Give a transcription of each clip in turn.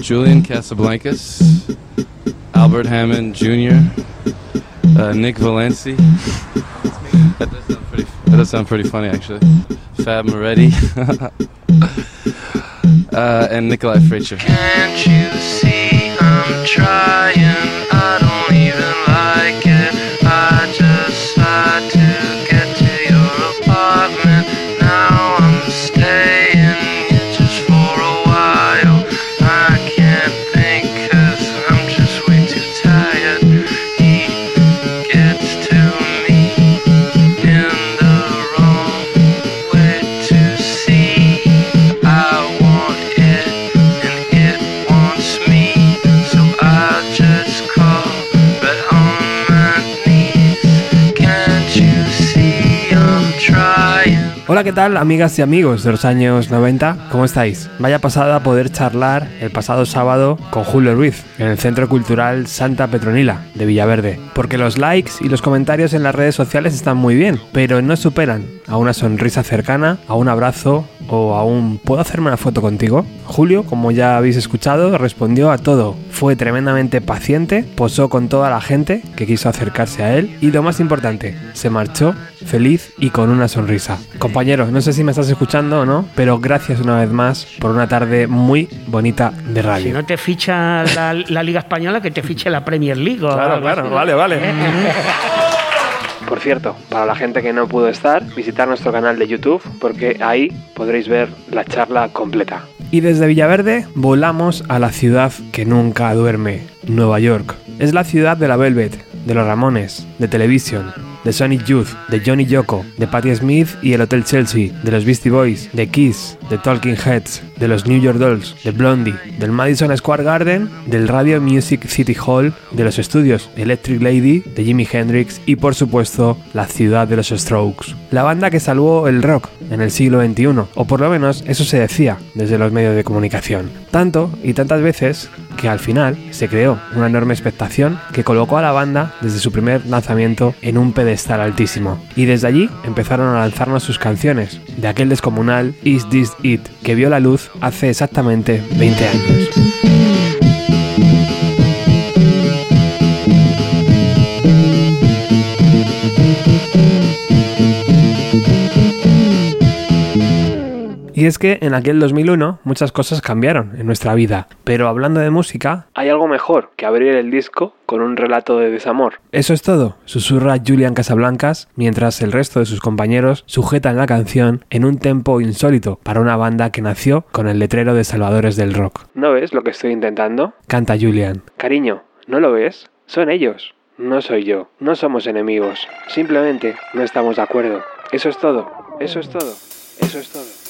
Julian Casablancas, Albert Hammond Jr., uh, Nick Valenci. that, does sound pretty, that does sound pretty funny, actually. Fab Moretti. uh, and Nikolai Freicher. Can't you see I'm trying? ¿Qué tal, amigas y amigos de los años 90? ¿Cómo estáis? Vaya pasada poder charlar el pasado sábado con Julio Ruiz en el Centro Cultural Santa Petronila de Villaverde. Porque los likes y los comentarios en las redes sociales están muy bien, pero no superan a una sonrisa cercana, a un abrazo o a un ¿puedo hacerme una foto contigo? Julio, como ya habéis escuchado, respondió a todo. Fue tremendamente paciente, posó con toda la gente que quiso acercarse a él y lo más importante, se marchó feliz y con una sonrisa. Compañero, no sé si me estás escuchando o no, pero gracias una vez más por una tarde muy bonita de Si radio. no te ficha la, la Liga Española, que te fiche la Premier League. o Claro, claro, vale, vale. Por cierto, para la gente que no pudo estar, visitar nuestro canal de YouTube porque ahí podréis ver la charla completa. Y desde Villaverde volamos a la ciudad que nunca duerme, Nueva York. Es la ciudad de la Velvet, de los Ramones, de Television, de Sonic Youth, de Johnny Yoko, de Patti Smith y el Hotel Chelsea, de los Beastie Boys, de Kiss, de Talking Heads, de los New York Dolls, de Blondie, del Madison Square Garden, del Radio Music City Hall, de los estudios Electric Lady, de Jimi Hendrix y por supuesto la ciudad de los Strokes. La banda que salvó el rock en el siglo XXI, o por lo menos eso se decía desde los medios de comunicación. Tanto y tantas veces que al final se creó una enorme expectación que colocó a la banda desde su primer lanzamiento en un pedestal altísimo. Y desde allí empezaron a lanzarnos sus canciones, de aquel descomunal Is This It, que vio la luz hace exactamente 20 años. Y es que en aquel 2001 muchas cosas cambiaron en nuestra vida, pero hablando de música, hay algo mejor que abrir el disco con un relato de desamor. Eso es todo, susurra Julian Casablancas mientras el resto de sus compañeros sujetan la canción en un tempo insólito para una banda que nació con el letrero de Salvadores del Rock. ¿No ves lo que estoy intentando? Canta Julian. Cariño, ¿no lo ves? Son ellos. No soy yo. No somos enemigos. Simplemente no estamos de acuerdo. Eso es todo. Eso es todo. Eso es todo.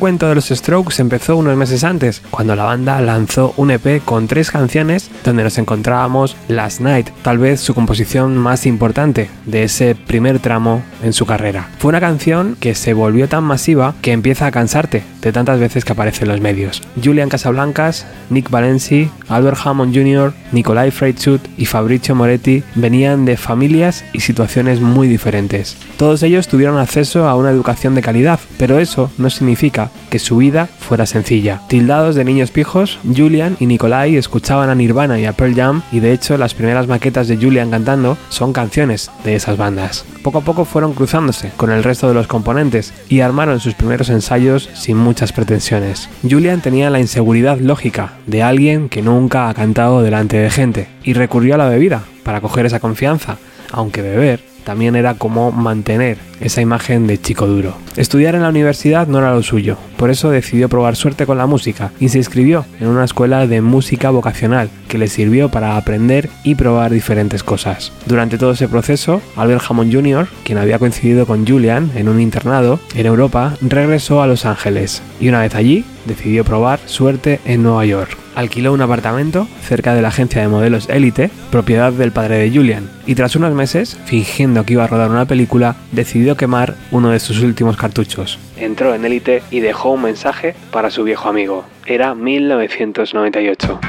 Cuento de los Strokes empezó unos meses antes, cuando la banda lanzó un EP con tres canciones donde nos encontrábamos Last Night, tal vez su composición más importante de ese primer tramo en su carrera. Fue una canción que se volvió tan masiva que empieza a cansarte de tantas veces que aparece en los medios. Julian Casablancas, Nick Valenci, Albert Hammond Jr., Nikolai Freitschut y Fabrizio Moretti venían de familias y situaciones muy diferentes. Todos ellos tuvieron acceso a una educación de calidad, pero eso no significa que su vida fuera sencilla. Tildados de niños pijos, Julian y Nikolai escuchaban a Nirvana y a Pearl Jam y de hecho las primeras maquetas de Julian cantando son canciones de esas bandas. Poco a poco fueron cruzándose con el resto de los componentes y armaron sus primeros ensayos sin muchas pretensiones. Julian tenía la inseguridad lógica de alguien que nunca ha cantado delante de gente y recurrió a la bebida para coger esa confianza, aunque beber también era como mantener esa imagen de chico duro. Estudiar en la universidad no era lo suyo, por eso decidió probar suerte con la música y se inscribió en una escuela de música vocacional que le sirvió para aprender y probar diferentes cosas. Durante todo ese proceso, Albert Hammond Jr., quien había coincidido con Julian en un internado en Europa, regresó a Los Ángeles y una vez allí decidió probar suerte en Nueva York alquiló un apartamento cerca de la agencia de modelos Elite, propiedad del padre de Julian, y tras unos meses, fingiendo que iba a rodar una película, decidió quemar uno de sus últimos cartuchos. Entró en Elite y dejó un mensaje para su viejo amigo. Era 1998.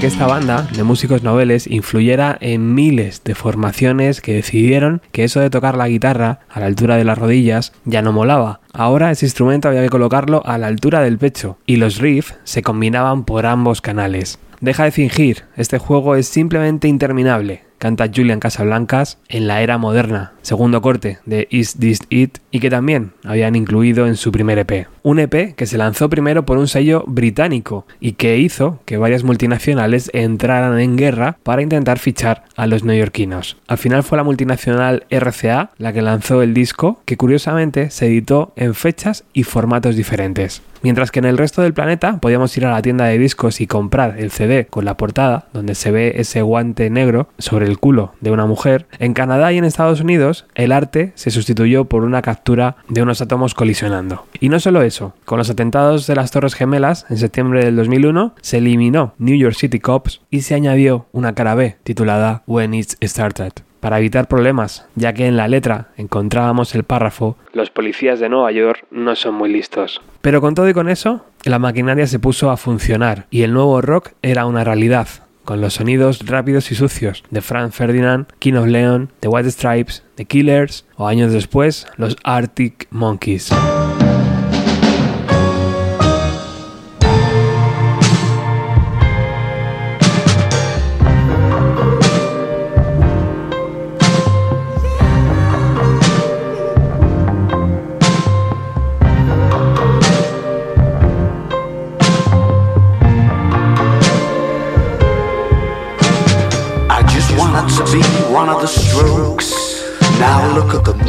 Que esta banda de músicos noveles influyera en miles de formaciones que decidieron que eso de tocar la guitarra a la altura de las rodillas ya no molaba. Ahora ese instrumento había que colocarlo a la altura del pecho y los riffs se combinaban por ambos canales. Deja de fingir, este juego es simplemente interminable canta Julian Casablancas en la era moderna, segundo corte de Is This It y que también habían incluido en su primer EP. Un EP que se lanzó primero por un sello británico y que hizo que varias multinacionales entraran en guerra para intentar fichar a los neoyorquinos. Al final fue la multinacional RCA la que lanzó el disco que curiosamente se editó en fechas y formatos diferentes. Mientras que en el resto del planeta podíamos ir a la tienda de discos y comprar el CD con la portada, donde se ve ese guante negro sobre el culo de una mujer, en Canadá y en Estados Unidos el arte se sustituyó por una captura de unos átomos colisionando. Y no solo eso, con los atentados de las Torres Gemelas en septiembre del 2001 se eliminó New York City Cops y se añadió una cara B titulada When It Started para evitar problemas, ya que en la letra encontrábamos el párrafo Los policías de Nueva York no son muy listos. Pero con todo y con eso, la maquinaria se puso a funcionar y el nuevo rock era una realidad, con los sonidos rápidos y sucios de Frank Ferdinand, King of Leon, The White Stripes, The Killers o años después los Arctic Monkeys.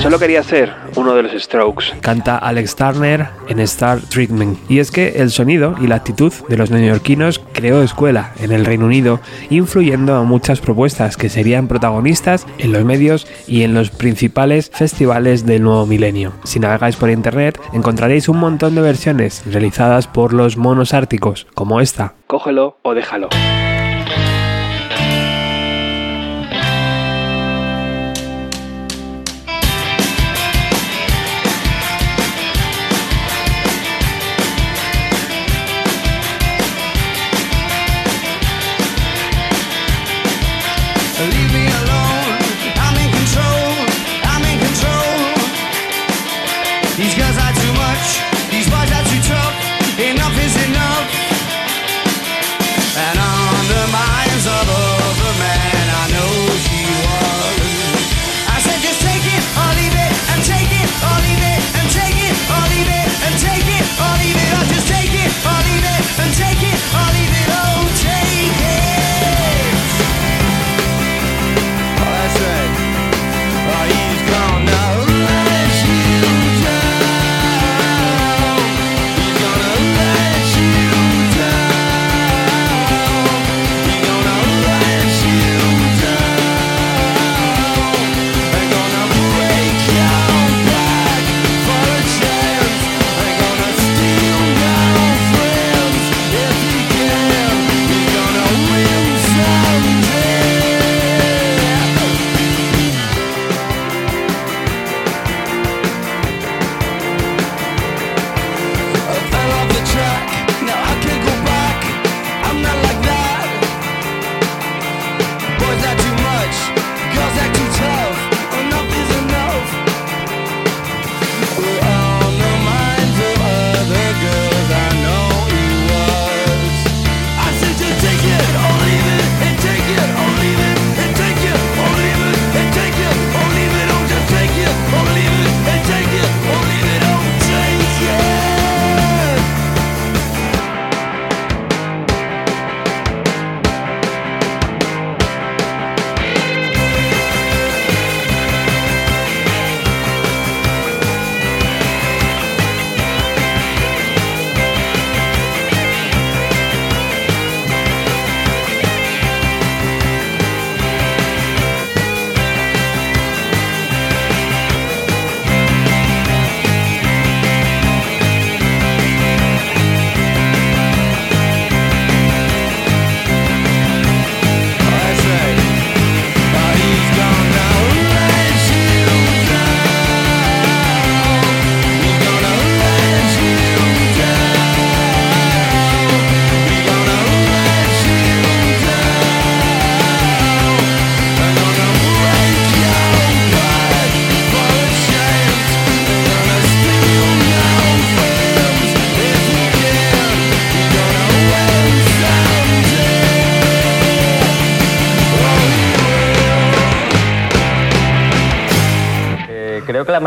Solo quería ser uno de los Strokes. Canta Alex Turner en Star Treatment. Y es que el sonido y la actitud de los neoyorquinos creó escuela en el Reino Unido, influyendo a muchas propuestas que serían protagonistas en los medios y en los principales festivales del nuevo milenio. Si navegáis por internet, encontraréis un montón de versiones realizadas por los monos árticos, como esta. Cógelo o déjalo.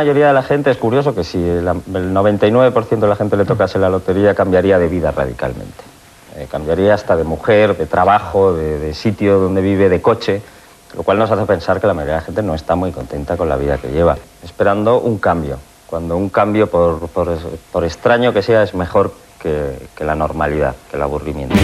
Mayoría de la gente, es curioso que si el, el 99% de la gente le tocase la lotería, cambiaría de vida radicalmente. Eh, cambiaría hasta de mujer, de trabajo, de, de sitio donde vive, de coche, lo cual nos hace pensar que la mayoría de la gente no está muy contenta con la vida que lleva, esperando un cambio, cuando un cambio, por, por- por extraño que sea, es mejor que, que la normalidad, que el aburrimiento.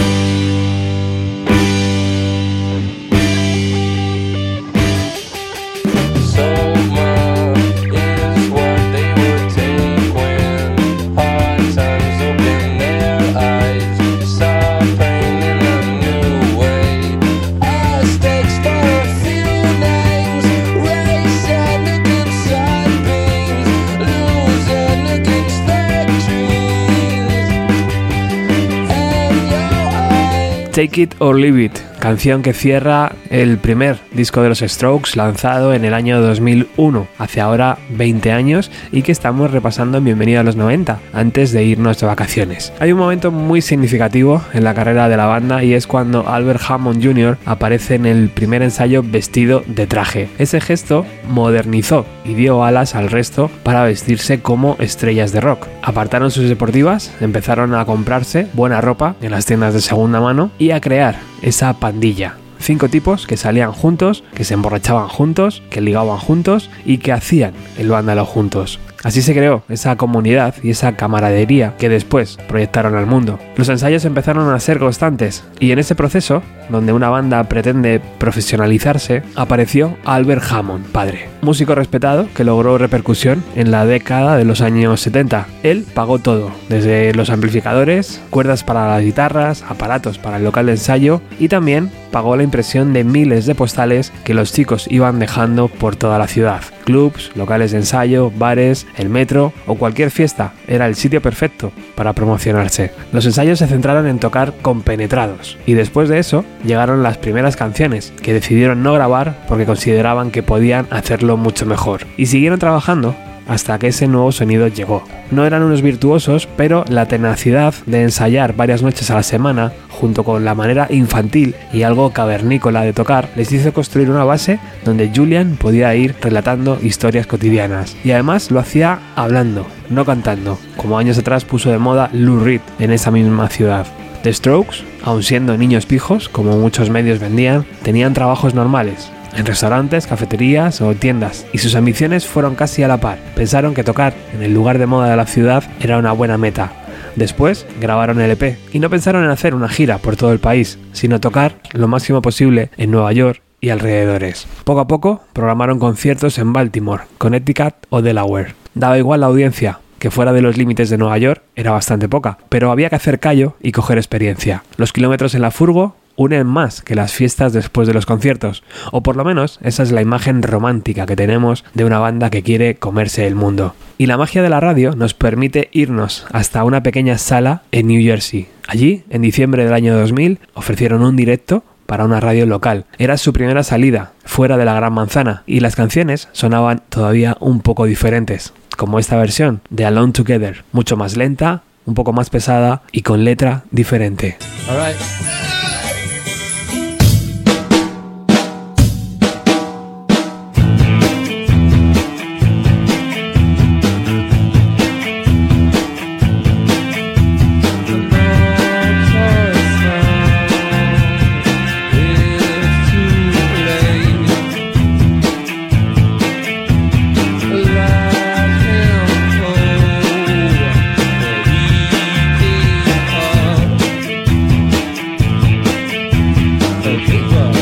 Take It or Leave It, canción que cierra el primer disco de los Strokes lanzado en el año 2001, hace ahora 20 años, y que estamos repasando en Bienvenido a los 90, antes de irnos de vacaciones. Hay un momento muy significativo en la carrera de la banda y es cuando Albert Hammond Jr. aparece en el primer ensayo vestido de traje. Ese gesto modernizó y dio alas al resto para vestirse como estrellas de rock. Apartaron sus deportivas, empezaron a comprarse buena ropa en las tiendas de segunda mano y a crear esa pandilla. Cinco tipos que salían juntos, que se emborrachaban juntos, que ligaban juntos y que hacían el vándalo juntos. Así se creó esa comunidad y esa camaradería que después proyectaron al mundo. Los ensayos empezaron a ser constantes y en ese proceso, donde una banda pretende profesionalizarse, apareció Albert Hammond, padre, músico respetado que logró repercusión en la década de los años 70. Él pagó todo, desde los amplificadores, cuerdas para las guitarras, aparatos para el local de ensayo y también pagó la impresión de miles de postales que los chicos iban dejando por toda la ciudad. Clubs, locales de ensayo, bares, el metro o cualquier fiesta era el sitio perfecto para promocionarse. Los ensayos se centraron en tocar compenetrados y después de eso llegaron las primeras canciones que decidieron no grabar porque consideraban que podían hacerlo mucho mejor y siguieron trabajando hasta que ese nuevo sonido llegó. No eran unos virtuosos, pero la tenacidad de ensayar varias noches a la semana, junto con la manera infantil y algo cavernícola de tocar, les hizo construir una base donde Julian podía ir relatando historias cotidianas. Y además lo hacía hablando, no cantando, como años atrás puso de moda Lou Reed en esa misma ciudad. The Strokes, aun siendo niños pijos, como muchos medios vendían, tenían trabajos normales, en restaurantes, cafeterías o tiendas, y sus ambiciones fueron casi a la par. Pensaron que tocar en el lugar de moda de la ciudad era una buena meta. Después grabaron el EP y no pensaron en hacer una gira por todo el país, sino tocar lo máximo posible en Nueva York y alrededores. Poco a poco programaron conciertos en Baltimore, Connecticut o Delaware. Daba igual la audiencia, que fuera de los límites de Nueva York era bastante poca, pero había que hacer callo y coger experiencia. Los kilómetros en la furgo unen más que las fiestas después de los conciertos, o por lo menos esa es la imagen romántica que tenemos de una banda que quiere comerse el mundo. Y la magia de la radio nos permite irnos hasta una pequeña sala en New Jersey. Allí, en diciembre del año 2000, ofrecieron un directo para una radio local. Era su primera salida, fuera de la Gran Manzana, y las canciones sonaban todavía un poco diferentes, como esta versión de Alone Together, mucho más lenta, un poco más pesada y con letra diferente. Pizza.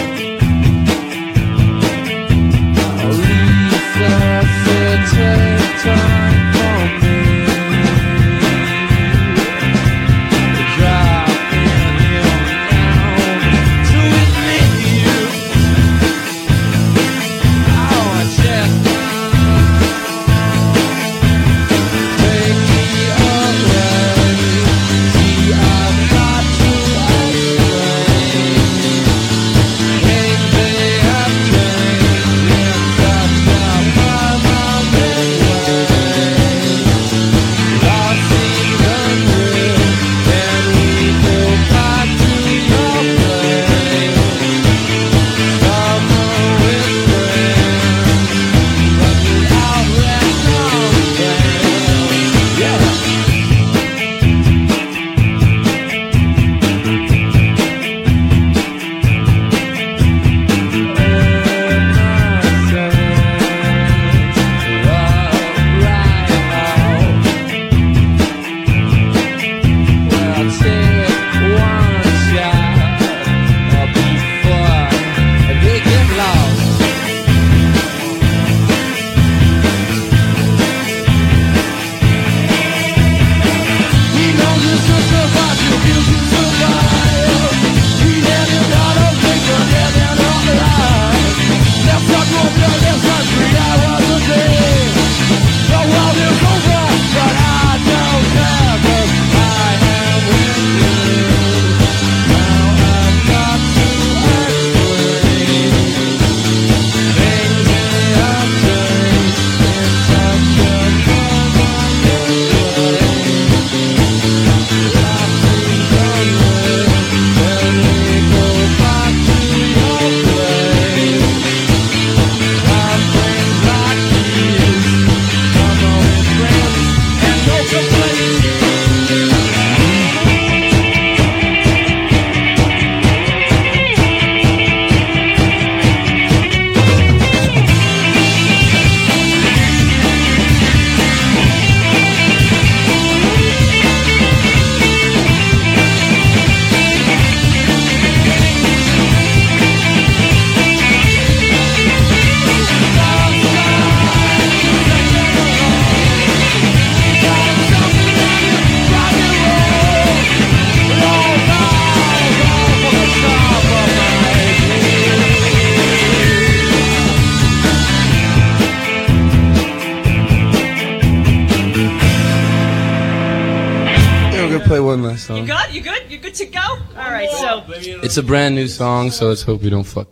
Last song. You good? You good? You good to go? All right. So It's a brand new song, so let's hope we don't fuck.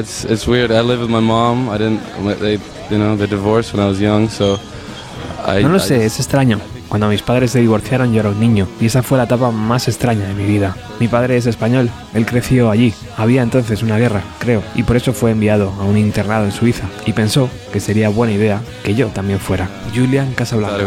It's it's weird. I live with my mom. I didn't. They you know they divorced when I was young, so. I, No lo I sé, just- es extraño. Cuando mis padres se divorciaron yo era un niño y esa fue la etapa más extraña de mi vida. Mi padre es español, él creció allí. Había entonces una guerra, creo, y por eso fue enviado a un internado en Suiza y pensó que sería buena idea que yo también fuera. Julian thought it Casablanca.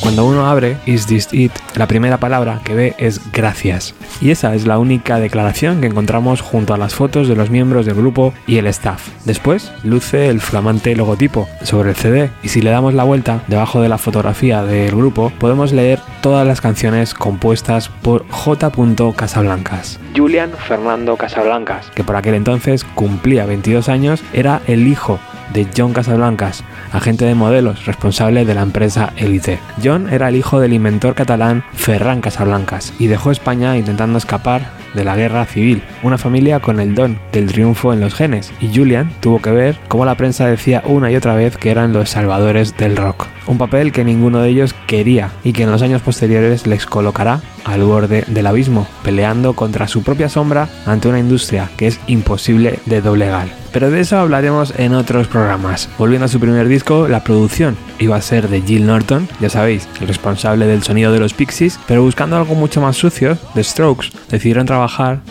Cuando uno abre Is This It, la primera palabra que ve es gracias. Y esa es la única declaración que encontramos junto a las fotos de los miembros del grupo y el staff. Después luce el flamante logotipo sobre el CD y si le damos la vuelta debajo de la fotografía del grupo podemos leer todas las canciones compuestas por J. Casablancas. Julian Fernando Casablancas, que por aquel entonces cumplía 22 años, era el hijo de John Casablancas, agente de modelos responsable de la empresa Elite. John era el hijo del inventor catalán Ferran Casablancas y dejó España intentando escapar de la guerra civil, una familia con el don del triunfo en los genes, y Julian tuvo que ver cómo la prensa decía una y otra vez que eran los salvadores del rock, un papel que ninguno de ellos quería y que en los años posteriores les colocará al borde del abismo, peleando contra su propia sombra ante una industria que es imposible de doblegar. Pero de eso hablaremos en otros programas. Volviendo a su primer disco, la producción iba a ser de Jill Norton, ya sabéis, el responsable del sonido de los Pixies, pero buscando algo mucho más sucio, The Strokes decidieron trabajar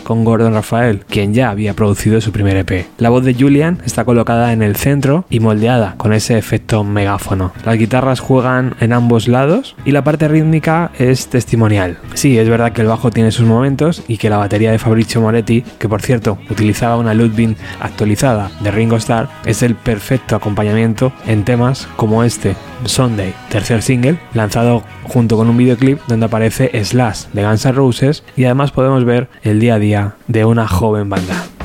con Gordon Rafael, quien ya había producido su primer EP. La voz de Julian está colocada en el centro y moldeada con ese efecto megáfono. Las guitarras juegan en ambos lados y la parte rítmica es testimonial. Sí, es verdad que el bajo tiene sus momentos y que la batería de Fabrizio Moretti, que por cierto utilizaba una Ludwig actualizada de Ringo Starr, es el perfecto acompañamiento en temas como este, Sunday, tercer single, lanzado junto con un videoclip donde aparece Slash de Guns N' Roses y además podemos ver el día a día de una joven banda.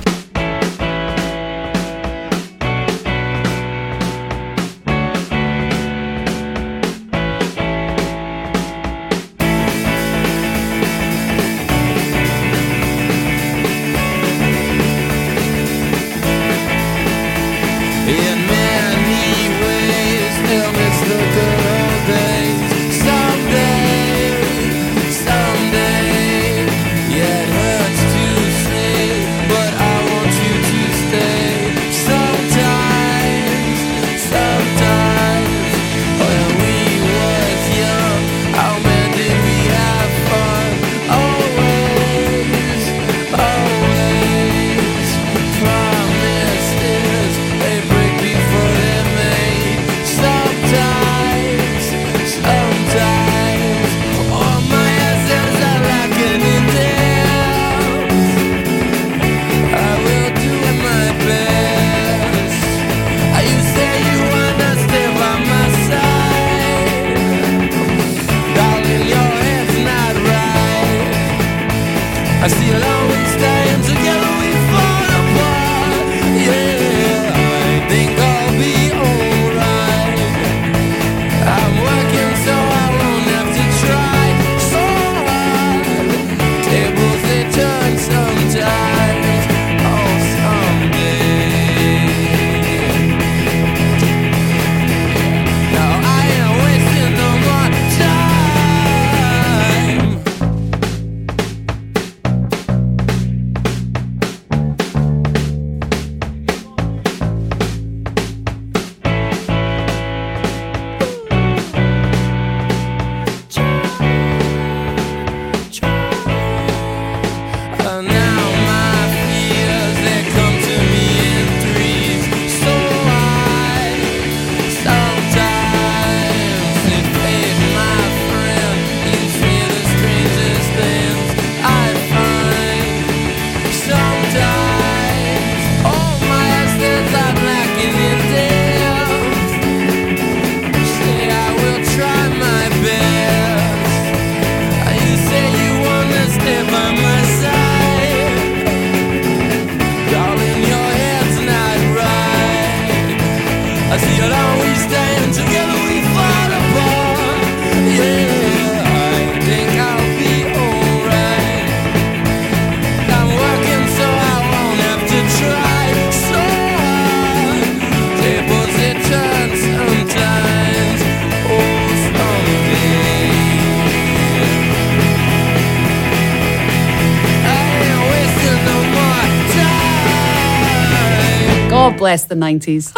Bless the 90s.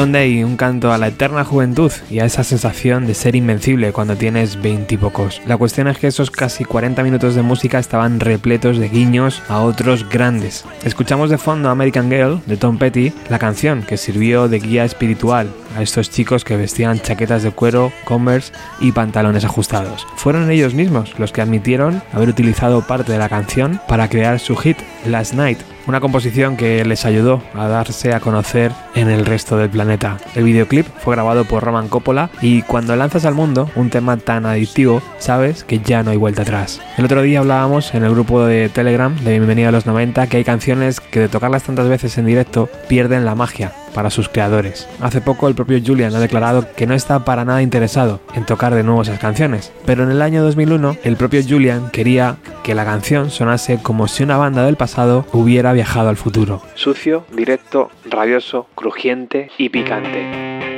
Sunday, un canto a la eterna juventud y a esa sensación de ser invencible cuando tienes veintipocos. La cuestión es que esos casi 40 minutos de música estaban repletos de guiños a otros grandes. Escuchamos de fondo American Girl de Tom Petty, la canción que sirvió de guía espiritual a estos chicos que vestían chaquetas de cuero, Converse y pantalones ajustados. Fueron ellos mismos los que admitieron haber utilizado parte de la canción para crear su hit Last Night, una composición que les ayudó a darse a conocer en el resto del planeta. El videoclip fue grabado por Roman Coppola y cuando lanzas al mundo un tema tan adictivo, sabes que ya no hay vuelta atrás. El otro día hablábamos en el grupo de Telegram de Bienvenida a los 90 que hay canciones que de tocarlas tantas veces en directo pierden la magia para sus creadores. Hace poco el propio Julian ha declarado que no está para nada interesado en tocar de nuevo esas canciones, pero en el año 2001 el propio Julian quería que la canción sonase como si una banda del pasado hubiera viajado al futuro. Sucio, directo, rabioso, crujiente y picante.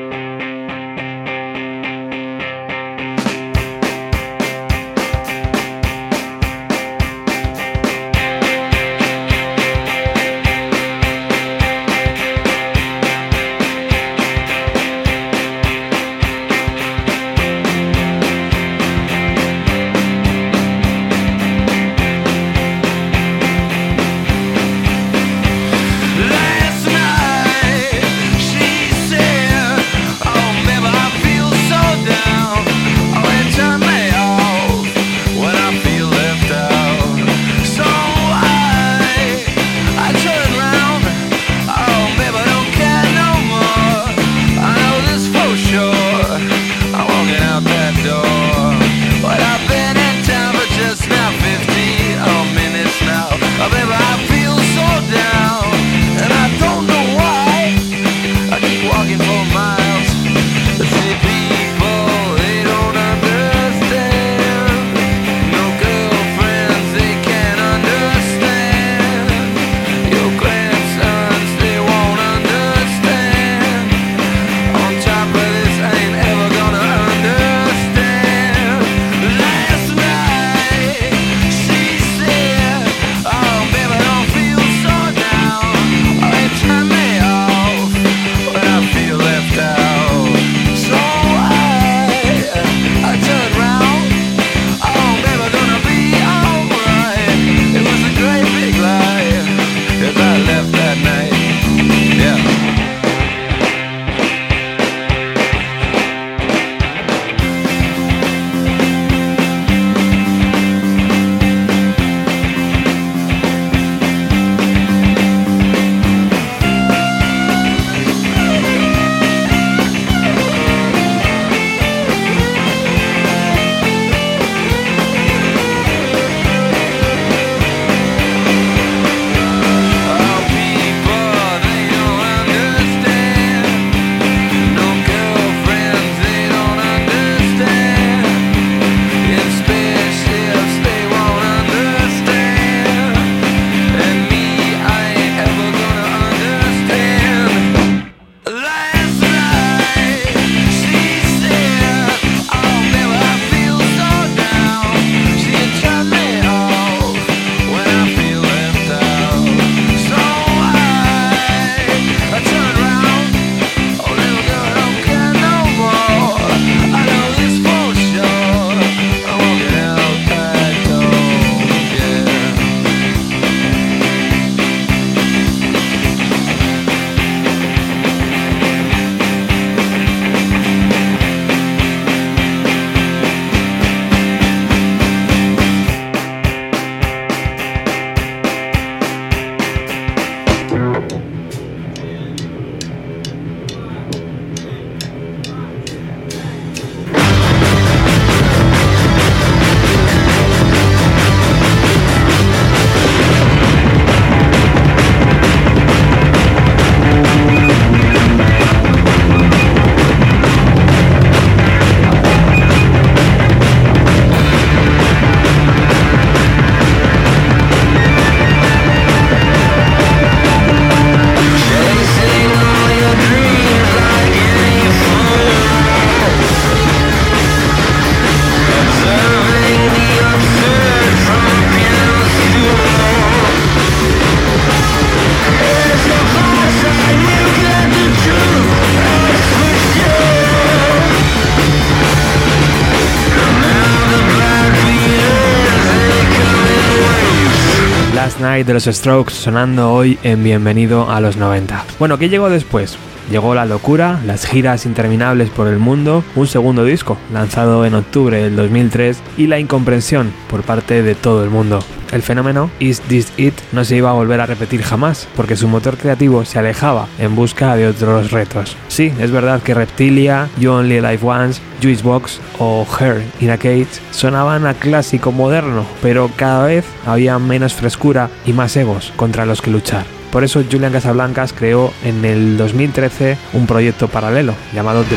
De los Strokes sonando hoy en Bienvenido a los 90. Bueno, ¿qué llegó después? Llegó la locura, las giras interminables por el mundo, un segundo disco lanzado en octubre del 2003 y la incomprensión por parte de todo el mundo. El fenómeno Is This It no se iba a volver a repetir jamás porque su motor creativo se alejaba en busca de otros retos. Sí, es verdad que Reptilia, You Only Live Once, Juicebox o Her in a Cage sonaban a clásico moderno, pero cada vez había menos frescura y más egos contra los que luchar. Por eso Julian Casablancas creó en el 2013 un proyecto paralelo llamado The.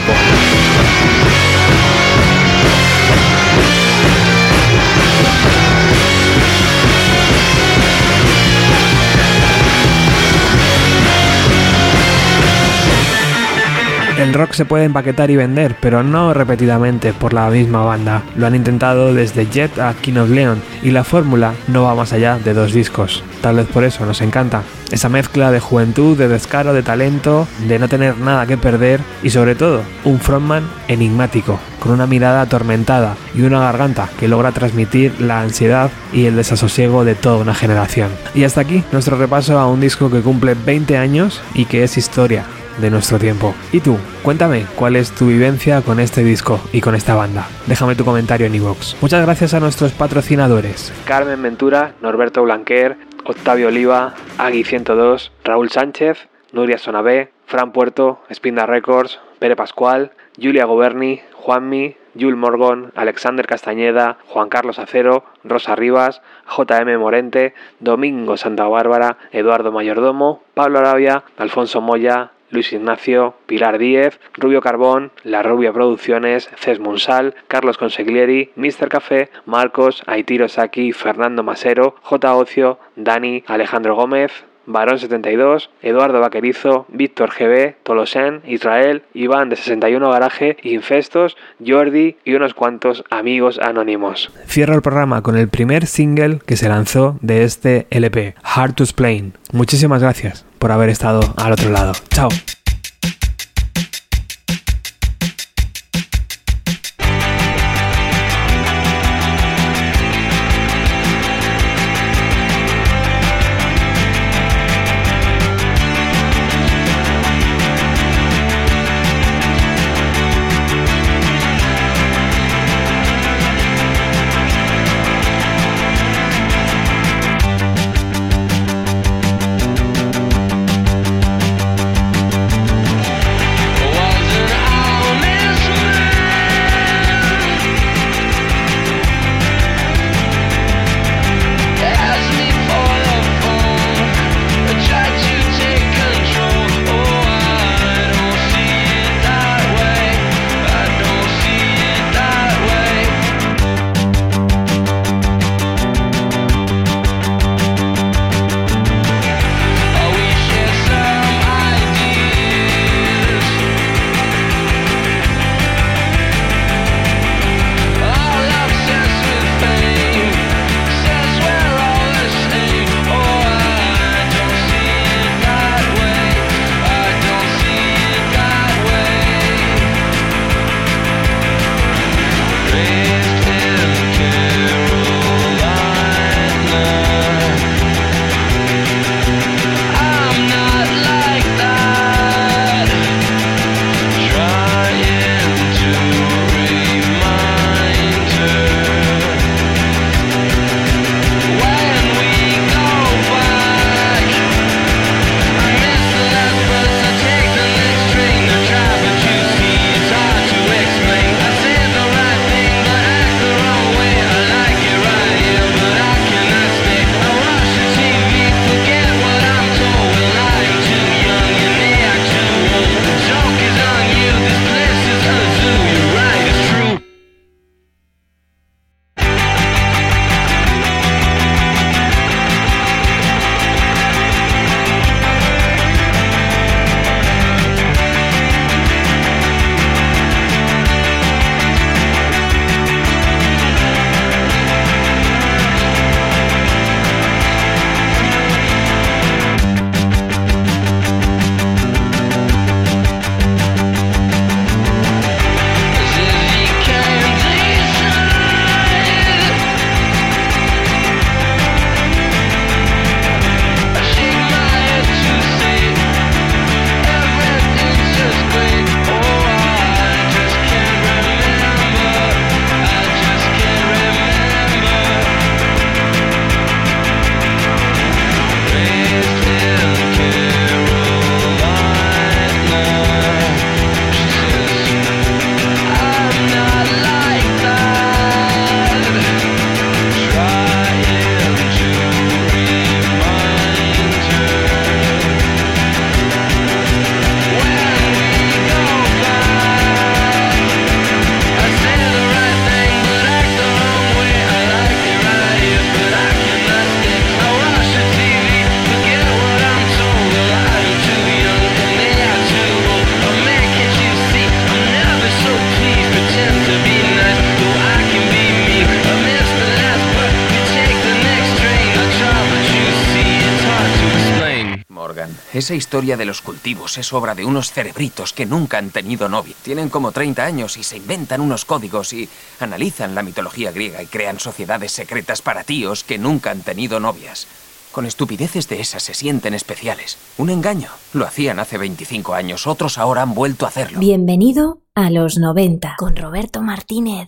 El rock se puede empaquetar y vender, pero no repetidamente por la misma banda. Lo han intentado desde Jet a King of Leon y la fórmula no va más allá de dos discos. Tal vez por eso nos encanta. Esa mezcla de juventud, de descaro, de talento, de no tener nada que perder y sobre todo un frontman enigmático, con una mirada atormentada y una garganta que logra transmitir la ansiedad y el desasosiego de toda una generación. Y hasta aquí nuestro repaso a un disco que cumple 20 años y que es historia de nuestro tiempo. ¿Y tú? Cuéntame cuál es tu vivencia con este disco y con esta banda. Déjame tu comentario en iVoox. Muchas gracias a nuestros patrocinadores. Carmen Ventura, Norberto Blanquer, Octavio Oliva, Agui 102, Raúl Sánchez, Nuria Sonabé, Fran Puerto, Spinda Records, Pere Pascual, Julia Goberni, Juanmi, Jul Morgon, Alexander Castañeda, Juan Carlos Acero, Rosa Rivas, JM Morente, Domingo Santa Bárbara, Eduardo Mayordomo, Pablo Arabia, Alfonso Moya, Luis Ignacio, Pilar Díez, Rubio Carbón, La Rubia Producciones, Ces Munsal, Carlos Conseglieri, Mr. Café, Marcos, Aitiro Saki, Fernando Masero, J. Ocio, Dani, Alejandro Gómez, Barón 72, Eduardo Vaquerizo, Víctor GB, Tolosen, Israel, Iván de 61 Garaje, Infestos, Jordi y unos cuantos amigos anónimos. Cierro el programa con el primer single que se lanzó de este LP, Hard to Explain. Muchísimas gracias por haber estado al otro lado. Chao. Esa historia de los cultivos es obra de unos cerebritos que nunca han tenido novia. Tienen como 30 años y se inventan unos códigos y analizan la mitología griega y crean sociedades secretas para tíos que nunca han tenido novias. Con estupideces de esas se sienten especiales. Un engaño. Lo hacían hace 25 años, otros ahora han vuelto a hacerlo. Bienvenido a los 90 con Roberto Martínez.